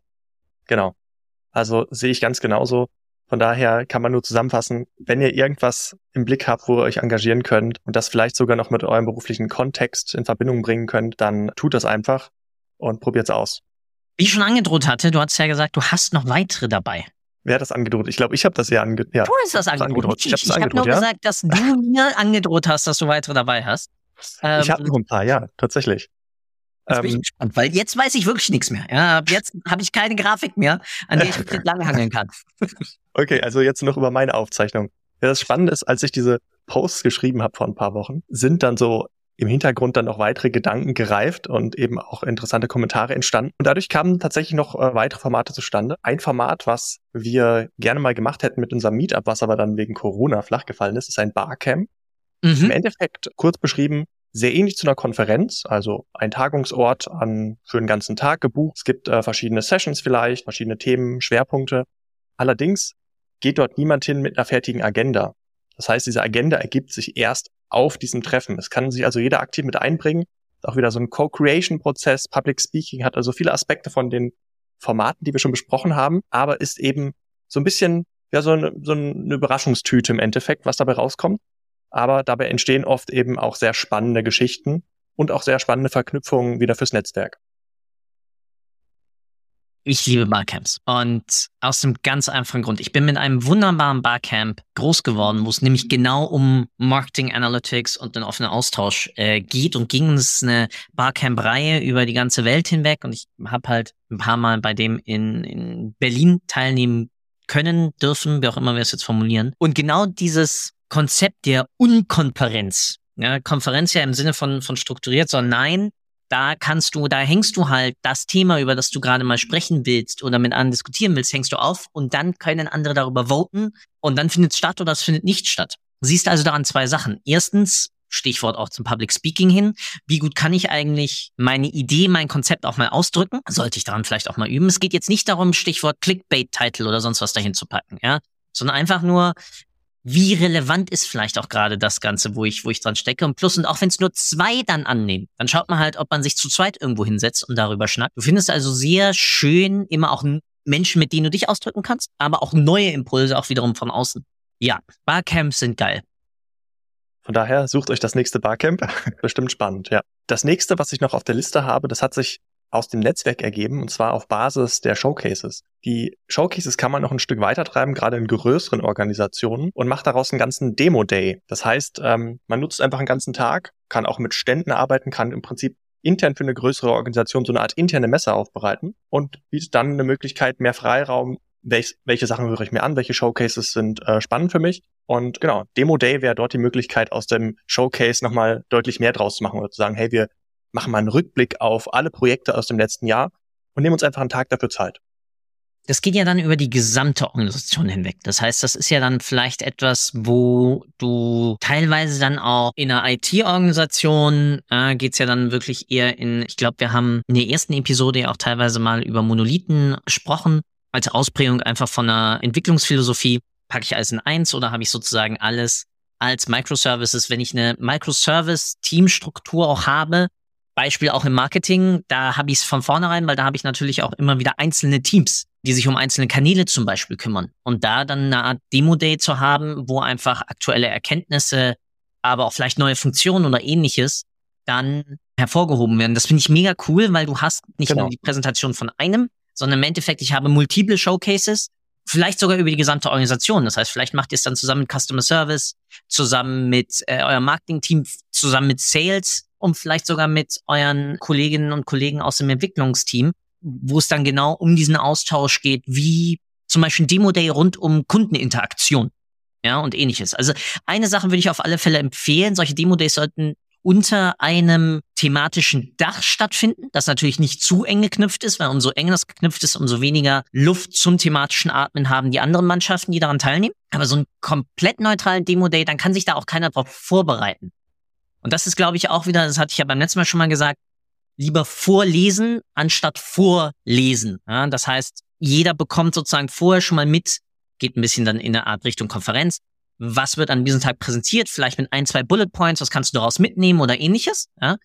Genau. Also sehe ich ganz genauso. Von daher kann man nur zusammenfassen, wenn ihr irgendwas im Blick habt, wo ihr euch engagieren könnt und das vielleicht sogar noch mit eurem beruflichen Kontext in Verbindung bringen könnt, dann tut das einfach und probiert es aus. Wie ich schon angedroht hatte, du hast ja gesagt, du hast noch weitere dabei. Wer hat das angedroht? Ich glaube, ich habe das ja ange ja. Du hast das angedroht. angedroht. Ich, ich, habe nur ja? gesagt, dass du mir angedroht hast, dass du weitere dabei hast. Ähm, ich habe noch ein paar, ja, tatsächlich. Jetzt bin ich ähm, gespannt, weil jetzt weiß ich wirklich nichts mehr. Ja, jetzt habe ich keine Grafik mehr, an der ich mich <laughs> langhangeln kann. Okay, also jetzt noch über meine Aufzeichnung. Ja, das Spannende ist, als ich diese Posts geschrieben habe vor ein paar Wochen, sind dann so im Hintergrund dann noch weitere Gedanken gereift und eben auch interessante Kommentare entstanden. Und dadurch kamen tatsächlich noch äh, weitere Formate zustande. Ein Format, was wir gerne mal gemacht hätten mit unserem Meetup, was aber dann wegen Corona flachgefallen ist, ist ein Barcamp. Mhm. Im Endeffekt, kurz beschrieben, sehr ähnlich zu einer Konferenz, also ein Tagungsort an für den ganzen Tag gebucht. Es gibt äh, verschiedene Sessions vielleicht, verschiedene Themen, Schwerpunkte. Allerdings geht dort niemand hin mit einer fertigen Agenda. Das heißt, diese Agenda ergibt sich erst auf diesem Treffen. Es kann sich also jeder aktiv mit einbringen. Auch wieder so ein Co-Creation-Prozess. Public Speaking hat also viele Aspekte von den Formaten, die wir schon besprochen haben, aber ist eben so ein bisschen ja so eine, so eine Überraschungstüte im Endeffekt, was dabei rauskommt. Aber dabei entstehen oft eben auch sehr spannende Geschichten und auch sehr spannende Verknüpfungen wieder fürs Netzwerk. Ich liebe Barcamps. Und aus dem ganz einfachen Grund. Ich bin mit einem wunderbaren Barcamp groß geworden, wo es nämlich genau um Marketing Analytics und den offenen Austausch äh, geht und ging. Es eine Barcamp-Reihe über die ganze Welt hinweg. Und ich habe halt ein paar Mal bei dem in, in Berlin teilnehmen können, dürfen, wie auch immer wir es jetzt formulieren. Und genau dieses Konzept der Unkonferenz, ja, Konferenz ja im Sinne von, von strukturiert, sondern nein, da kannst du, da hängst du halt das Thema, über das du gerade mal sprechen willst oder mit anderen diskutieren willst, hängst du auf und dann können andere darüber voten und dann findet es statt oder es findet nicht statt. siehst also daran zwei Sachen. Erstens, Stichwort auch zum Public Speaking hin. Wie gut kann ich eigentlich meine Idee, mein Konzept auch mal ausdrücken? Sollte ich daran vielleicht auch mal üben? Es geht jetzt nicht darum, Stichwort Clickbait-Title oder sonst was dahin zu packen, ja, sondern einfach nur, wie relevant ist vielleicht auch gerade das Ganze, wo ich, wo ich dran stecke. Und plus, und auch wenn es nur zwei dann annehmen, dann schaut man halt, ob man sich zu zweit irgendwo hinsetzt und darüber schnackt. Du findest also sehr schön immer auch Menschen, mit denen du dich ausdrücken kannst, aber auch neue Impulse auch wiederum von außen. Ja, Barcamps sind geil. Von daher sucht euch das nächste Barcamp. <laughs> Bestimmt spannend, ja. Das nächste, was ich noch auf der Liste habe, das hat sich aus dem Netzwerk ergeben und zwar auf Basis der Showcases. Die Showcases kann man noch ein Stück weiter treiben, gerade in größeren Organisationen und macht daraus einen ganzen Demo-Day. Das heißt, ähm, man nutzt einfach einen ganzen Tag, kann auch mit Ständen arbeiten, kann im Prinzip intern für eine größere Organisation so eine Art interne Messe aufbereiten und bietet dann eine Möglichkeit, mehr Freiraum, welch, welche Sachen höre ich mir an, welche Showcases sind äh, spannend für mich. Und genau, Demo Day wäre dort die Möglichkeit, aus dem Showcase nochmal deutlich mehr draus zu machen oder zu sagen, hey, wir machen mal einen Rückblick auf alle Projekte aus dem letzten Jahr und nehmen uns einfach einen Tag dafür Zeit. Das geht ja dann über die gesamte Organisation hinweg. Das heißt, das ist ja dann vielleicht etwas, wo du teilweise dann auch in einer IT-Organisation äh, geht ja dann wirklich eher in, ich glaube, wir haben in der ersten Episode ja auch teilweise mal über Monolithen gesprochen, als Ausprägung einfach von einer Entwicklungsphilosophie. Packe ich alles in eins oder habe ich sozusagen alles als Microservices? Wenn ich eine Microservice-Teamstruktur auch habe, Beispiel auch im Marketing, da habe ich es von vornherein, weil da habe ich natürlich auch immer wieder einzelne Teams, die sich um einzelne Kanäle zum Beispiel kümmern. Und da dann eine Art Demo-Day zu haben, wo einfach aktuelle Erkenntnisse, aber auch vielleicht neue Funktionen oder ähnliches dann hervorgehoben werden. Das finde ich mega cool, weil du hast nicht genau. nur die Präsentation von einem, sondern im Endeffekt, ich habe multiple Showcases, vielleicht sogar über die gesamte Organisation. Das heißt, vielleicht macht ihr es dann zusammen mit Customer Service, zusammen mit äh, eurem Marketing-Team, zusammen mit Sales und vielleicht sogar mit euren Kolleginnen und Kollegen aus dem Entwicklungsteam, wo es dann genau um diesen Austausch geht, wie zum Beispiel ein Demo-Day rund um Kundeninteraktion. Ja, und ähnliches. Also eine Sache würde ich auf alle Fälle empfehlen. Solche Demo-Days sollten unter einem thematischen Dach stattfinden, das natürlich nicht zu eng geknüpft ist, weil umso enger das geknüpft ist, umso weniger Luft zum thematischen Atmen haben die anderen Mannschaften, die daran teilnehmen. Aber so ein komplett neutralen Demo-Day, dann kann sich da auch keiner darauf vorbereiten. Und das ist, glaube ich, auch wieder, das hatte ich ja beim letzten Mal schon mal gesagt, lieber vorlesen anstatt vorlesen. Ja, das heißt, jeder bekommt sozusagen vorher schon mal mit, geht ein bisschen dann in eine Art Richtung Konferenz. Was wird an diesem Tag präsentiert? Vielleicht mit ein, zwei Bullet Points, was kannst du daraus mitnehmen oder ähnliches? Ja?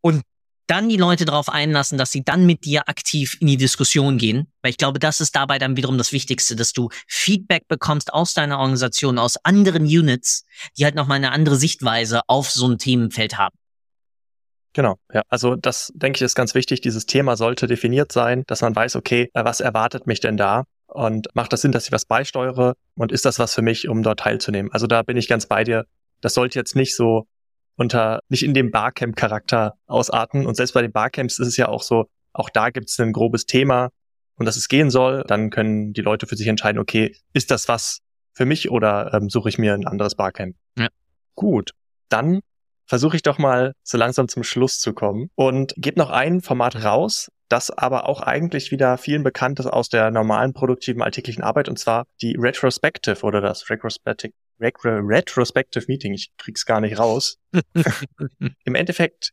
Und dann die Leute darauf einlassen, dass sie dann mit dir aktiv in die Diskussion gehen. Weil ich glaube, das ist dabei dann wiederum das Wichtigste, dass du Feedback bekommst aus deiner Organisation, aus anderen Units, die halt nochmal eine andere Sichtweise auf so ein Themenfeld haben. Genau, ja. Also das denke ich ist ganz wichtig. Dieses Thema sollte definiert sein, dass man weiß, okay, äh, was erwartet mich denn da? Und macht das Sinn, dass ich was beisteuere? Und ist das was für mich, um dort teilzunehmen? Also da bin ich ganz bei dir. Das sollte jetzt nicht so unter, nicht in dem Barcamp-Charakter ausarten. Und selbst bei den Barcamps ist es ja auch so, auch da gibt es ein grobes Thema, um das es gehen soll. Dann können die Leute für sich entscheiden, okay, ist das was für mich oder ähm, suche ich mir ein anderes Barcamp? Ja. Gut, dann versuche ich doch mal so langsam zum Schluss zu kommen und gebe noch ein Format raus, das aber auch eigentlich wieder vielen bekannt ist aus der normalen produktiven alltäglichen Arbeit und zwar die Retrospective oder das Retrospective Retrospective Meeting. Ich krieg's gar nicht raus. <laughs> Im Endeffekt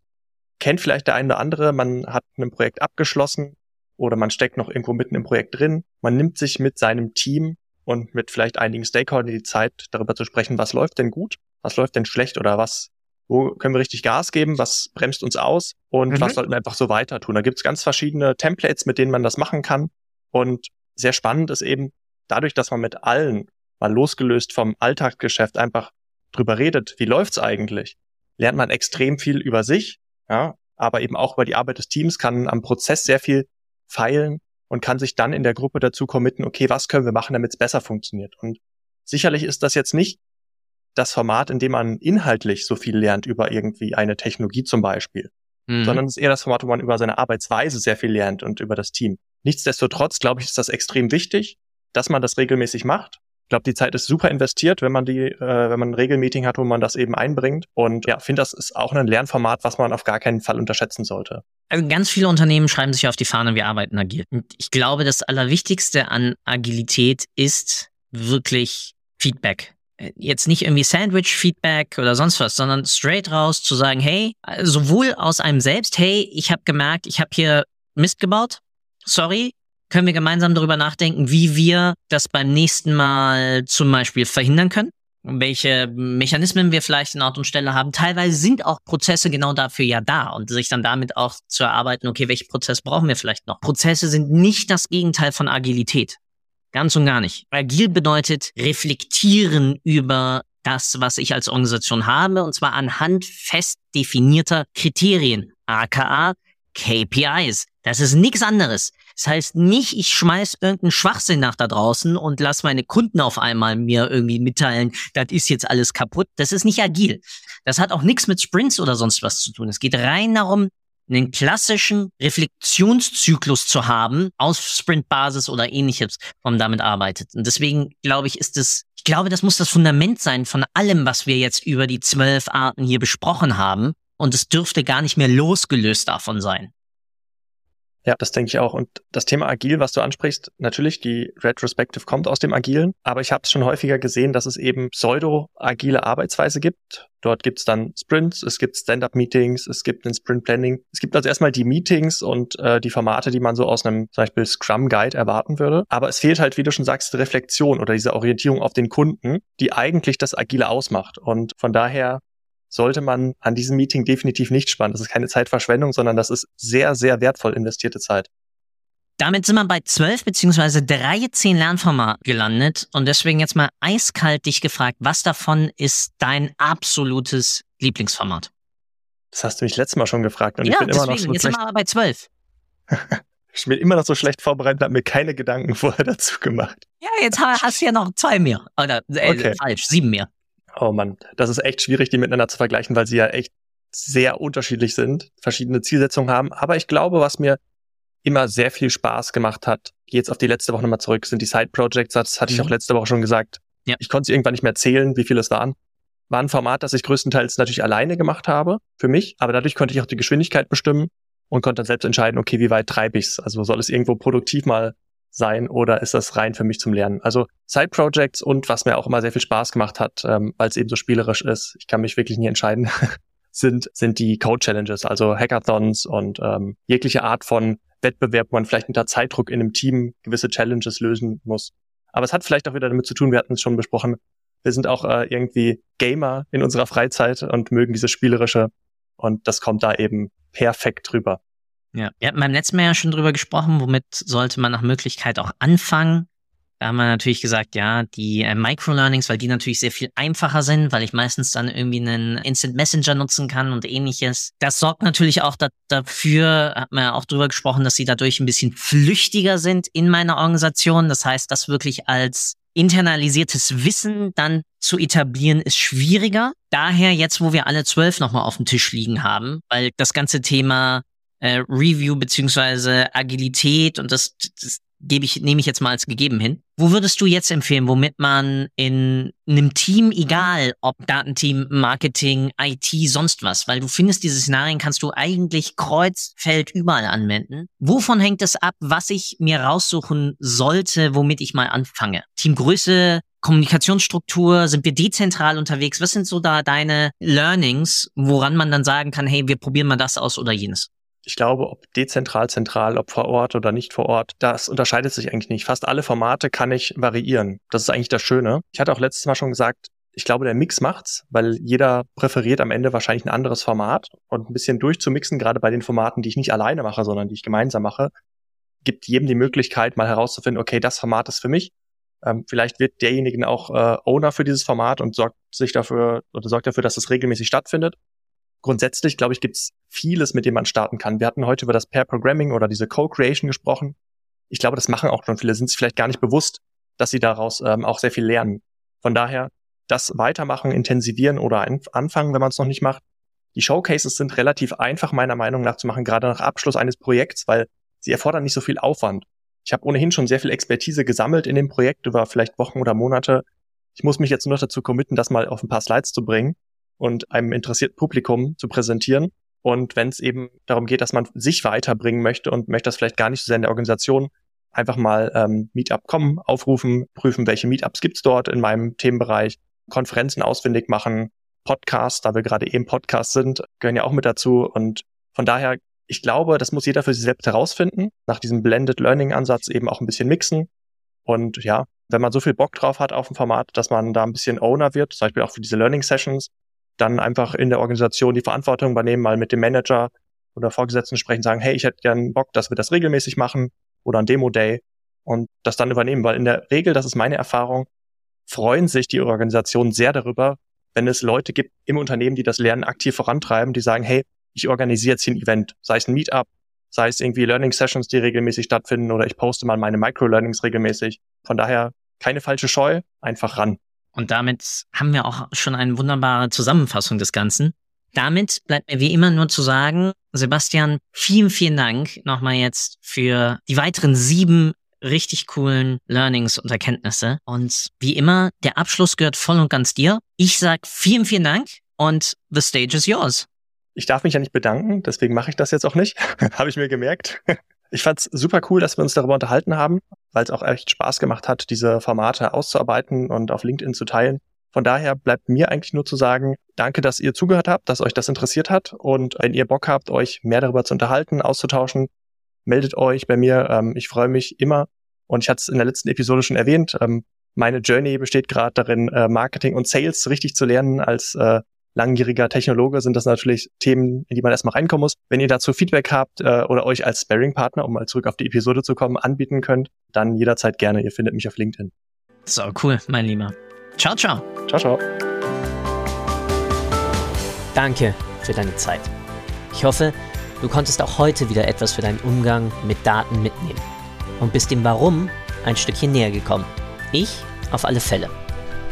kennt vielleicht der eine oder andere, man hat ein Projekt abgeschlossen oder man steckt noch irgendwo mitten im Projekt drin. Man nimmt sich mit seinem Team und mit vielleicht einigen Stakeholdern die Zeit, darüber zu sprechen, was läuft denn gut, was läuft denn schlecht oder was, wo können wir richtig Gas geben, was bremst uns aus und mhm. was sollten wir einfach so weiter tun. Da gibt's ganz verschiedene Templates, mit denen man das machen kann. Und sehr spannend ist eben, dadurch, dass man mit allen mal losgelöst vom Alltagsgeschäft einfach drüber redet, wie läuft's eigentlich, lernt man extrem viel über sich, ja, aber eben auch über die Arbeit des Teams, kann am Prozess sehr viel feilen und kann sich dann in der Gruppe dazu committen, okay, was können wir machen, damit es besser funktioniert. Und sicherlich ist das jetzt nicht das Format, in dem man inhaltlich so viel lernt über irgendwie eine Technologie zum Beispiel, mhm. sondern es ist eher das Format, wo man über seine Arbeitsweise sehr viel lernt und über das Team. Nichtsdestotrotz, glaube ich, ist das extrem wichtig, dass man das regelmäßig macht glaube, die Zeit ist super investiert, wenn man die, äh, wenn man ein Regelmeeting hat, wo man das eben einbringt. Und ja, finde, das ist auch ein Lernformat, was man auf gar keinen Fall unterschätzen sollte. Also ganz viele Unternehmen schreiben sich auf die Fahne, wir arbeiten agil. Und ich glaube, das Allerwichtigste an Agilität ist wirklich Feedback. Jetzt nicht irgendwie Sandwich-Feedback oder sonst was, sondern straight raus zu sagen, hey, sowohl aus einem selbst, hey, ich habe gemerkt, ich habe hier Mist gebaut, sorry, können wir gemeinsam darüber nachdenken, wie wir das beim nächsten Mal zum Beispiel verhindern können. Welche Mechanismen wir vielleicht in Ort und Stelle haben. Teilweise sind auch Prozesse genau dafür ja da und sich dann damit auch zu erarbeiten, okay, welche Prozesse brauchen wir vielleicht noch. Prozesse sind nicht das Gegenteil von Agilität. Ganz und gar nicht. Agil bedeutet reflektieren über das, was ich als Organisation habe, und zwar anhand fest definierter Kriterien, aka KPIs. Das ist nichts anderes. Das heißt nicht, ich schmeiß irgendeinen Schwachsinn nach da draußen und lass meine Kunden auf einmal mir irgendwie mitteilen, das ist jetzt alles kaputt. Das ist nicht agil. Das hat auch nichts mit Sprints oder sonst was zu tun. Es geht rein darum, einen klassischen Reflexionszyklus zu haben auf Sprintbasis oder ähnliches, wo man damit arbeitet. Und deswegen glaube ich, ist es, ich glaube, das muss das Fundament sein von allem, was wir jetzt über die zwölf Arten hier besprochen haben und es dürfte gar nicht mehr losgelöst davon sein. Ja, das denke ich auch. Und das Thema Agil, was du ansprichst, natürlich, die Retrospective kommt aus dem Agilen, aber ich habe es schon häufiger gesehen, dass es eben pseudo-agile Arbeitsweise gibt. Dort gibt es dann Sprints, es gibt Stand-up-Meetings, es gibt ein Sprint-Planning. Es gibt also erstmal die Meetings und äh, die Formate, die man so aus einem zum Beispiel Scrum-Guide erwarten würde. Aber es fehlt halt, wie du schon sagst, Reflexion oder diese Orientierung auf den Kunden, die eigentlich das Agile ausmacht. Und von daher sollte man an diesem Meeting definitiv nicht sparen. Das ist keine Zeitverschwendung, sondern das ist sehr, sehr wertvoll investierte Zeit. Damit sind wir bei 12 beziehungsweise 13 Lernformaten gelandet und deswegen jetzt mal eiskalt dich gefragt, was davon ist dein absolutes Lieblingsformat? Das hast du mich letztes Mal schon gefragt und ja, ich bin deswegen, immer noch so jetzt sind wir aber bei 12. <laughs> ich bin immer noch so schlecht vorbereitet, habe mir keine Gedanken vorher <laughs> dazu gemacht. Ja, jetzt hast du ja noch zwei mehr. Oder äh, Okay. falsch, sieben mehr. Oh Mann, das ist echt schwierig, die miteinander zu vergleichen, weil sie ja echt sehr unterschiedlich sind, verschiedene Zielsetzungen haben. Aber ich glaube, was mir immer sehr viel Spaß gemacht hat, jetzt auf die letzte Woche nochmal zurück, sind die Side-Projects. Das hatte ich Mhm. auch letzte Woche schon gesagt. Ja. Ich konnte sie irgendwann nicht mehr zählen, wie viele es waren. War ein Format, das ich größtenteils natürlich alleine gemacht habe, für mich. Aber dadurch konnte ich auch die Geschwindigkeit bestimmen und konnte dann selbst entscheiden, okay, wie weit treibe ich's? Also soll es irgendwo produktiv mal sein oder ist das rein für mich zum Lernen? Also Side-Projects und was mir auch immer sehr viel Spaß gemacht hat, ähm, weil es eben so spielerisch ist, ich kann mich wirklich nie entscheiden, <laughs> sind, sind die Code-Challenges, also Hackathons und ähm, jegliche Art von Wettbewerb, wo man vielleicht unter Zeitdruck in einem Team gewisse Challenges lösen muss. Aber es hat vielleicht auch wieder damit zu tun, wir hatten es schon besprochen, wir sind auch äh, irgendwie Gamer in unserer Freizeit und mögen dieses Spielerische und das kommt da eben perfekt drüber. Ja, wir hatten beim letzten Mal ja schon drüber gesprochen, womit sollte man nach Möglichkeit auch anfangen. Da haben wir natürlich gesagt, ja, die äh, Microlearnings, weil die natürlich sehr viel einfacher sind, weil ich meistens dann irgendwie einen Instant Messenger nutzen kann und ähnliches. Das sorgt natürlich auch da, dafür, hat man ja auch drüber gesprochen, dass sie dadurch ein bisschen flüchtiger sind in meiner Organisation. Das heißt, das wirklich als internalisiertes Wissen dann zu etablieren, ist schwieriger. Daher jetzt, wo wir alle zwölf nochmal auf dem Tisch liegen haben, weil das ganze Thema äh, Review beziehungsweise Agilität und das, das gebe ich, nehme ich jetzt mal als gegeben hin. Wo würdest du jetzt empfehlen, womit man in einem Team, egal ob Datenteam, Marketing, IT, sonst was, weil du findest, diese Szenarien kannst du eigentlich kreuzfeld überall anwenden. Wovon hängt es ab, was ich mir raussuchen sollte, womit ich mal anfange? Teamgröße, Kommunikationsstruktur, sind wir dezentral unterwegs? Was sind so da deine Learnings, woran man dann sagen kann, hey, wir probieren mal das aus oder jenes? Ich glaube, ob dezentral, zentral, ob vor Ort oder nicht vor Ort, das unterscheidet sich eigentlich nicht. Fast alle Formate kann ich variieren. Das ist eigentlich das Schöne. Ich hatte auch letztes Mal schon gesagt, ich glaube, der Mix macht's, weil jeder präferiert am Ende wahrscheinlich ein anderes Format und ein bisschen durchzumixen, gerade bei den Formaten, die ich nicht alleine mache, sondern die ich gemeinsam mache, gibt jedem die Möglichkeit, mal herauszufinden, okay, das Format ist für mich. Ähm, vielleicht wird derjenige auch äh, Owner für dieses Format und sorgt sich dafür oder sorgt dafür, dass es regelmäßig stattfindet grundsätzlich, glaube ich, gibt es vieles, mit dem man starten kann. Wir hatten heute über das Pair Programming oder diese Co-Creation gesprochen. Ich glaube, das machen auch schon viele, sind sich vielleicht gar nicht bewusst, dass sie daraus ähm, auch sehr viel lernen. Von daher, das weitermachen, intensivieren oder anfangen, wenn man es noch nicht macht. Die Showcases sind relativ einfach meiner Meinung nach zu machen, gerade nach Abschluss eines Projekts, weil sie erfordern nicht so viel Aufwand. Ich habe ohnehin schon sehr viel Expertise gesammelt in dem Projekt über vielleicht Wochen oder Monate. Ich muss mich jetzt nur noch dazu committen, das mal auf ein paar Slides zu bringen und einem interessierten Publikum zu präsentieren. Und wenn es eben darum geht, dass man sich weiterbringen möchte und möchte das vielleicht gar nicht so sehr in der Organisation, einfach mal ähm, Meetup kommen, aufrufen, prüfen, welche Meetups gibt's dort in meinem Themenbereich, Konferenzen ausfindig machen, Podcasts, da wir gerade eben Podcasts sind, gehören ja auch mit dazu. Und von daher, ich glaube, das muss jeder für sich selbst herausfinden, nach diesem Blended Learning Ansatz eben auch ein bisschen mixen. Und ja, wenn man so viel Bock drauf hat auf ein Format, dass man da ein bisschen Owner wird, zum Beispiel auch für diese Learning Sessions, dann einfach in der Organisation die Verantwortung übernehmen, mal mit dem Manager oder Vorgesetzten sprechen, sagen, hey, ich hätte gern Bock, dass wir das regelmäßig machen oder ein Demo-Day und das dann übernehmen, weil in der Regel, das ist meine Erfahrung, freuen sich die Organisationen sehr darüber, wenn es Leute gibt im Unternehmen, die das Lernen aktiv vorantreiben, die sagen, hey, ich organisiere jetzt hier ein Event, sei es ein Meetup, sei es irgendwie Learning Sessions, die regelmäßig stattfinden oder ich poste mal meine Micro-Learnings regelmäßig. Von daher keine falsche Scheu, einfach ran. Und damit haben wir auch schon eine wunderbare Zusammenfassung des Ganzen. Damit bleibt mir wie immer nur zu sagen, Sebastian, vielen, vielen Dank nochmal jetzt für die weiteren sieben richtig coolen Learnings und Erkenntnisse. Und wie immer, der Abschluss gehört voll und ganz dir. Ich sag vielen, vielen Dank und the stage is yours. Ich darf mich ja nicht bedanken, deswegen mache ich das jetzt auch nicht. <laughs> Habe ich mir gemerkt. Ich fand's super cool, dass wir uns darüber unterhalten haben, weil es auch echt Spaß gemacht hat, diese Formate auszuarbeiten und auf LinkedIn zu teilen. Von daher bleibt mir eigentlich nur zu sagen, danke, dass ihr zugehört habt, dass euch das interessiert hat. Und wenn ihr Bock habt, euch mehr darüber zu unterhalten, auszutauschen, meldet euch bei mir. Ähm, ich freue mich immer. Und ich hatte es in der letzten Episode schon erwähnt. Ähm, meine Journey besteht gerade darin, äh, Marketing und Sales richtig zu lernen als äh, langjähriger Technologe sind das natürlich Themen, in die man erstmal reinkommen muss. Wenn ihr dazu Feedback habt äh, oder euch als Sparing-Partner, um mal zurück auf die Episode zu kommen, anbieten könnt, dann jederzeit gerne. Ihr findet mich auf LinkedIn. So, cool, mein Lieber. Ciao, ciao. Ciao, ciao. Danke für deine Zeit. Ich hoffe, du konntest auch heute wieder etwas für deinen Umgang mit Daten mitnehmen und bist dem Warum ein Stückchen näher gekommen. Ich auf alle Fälle.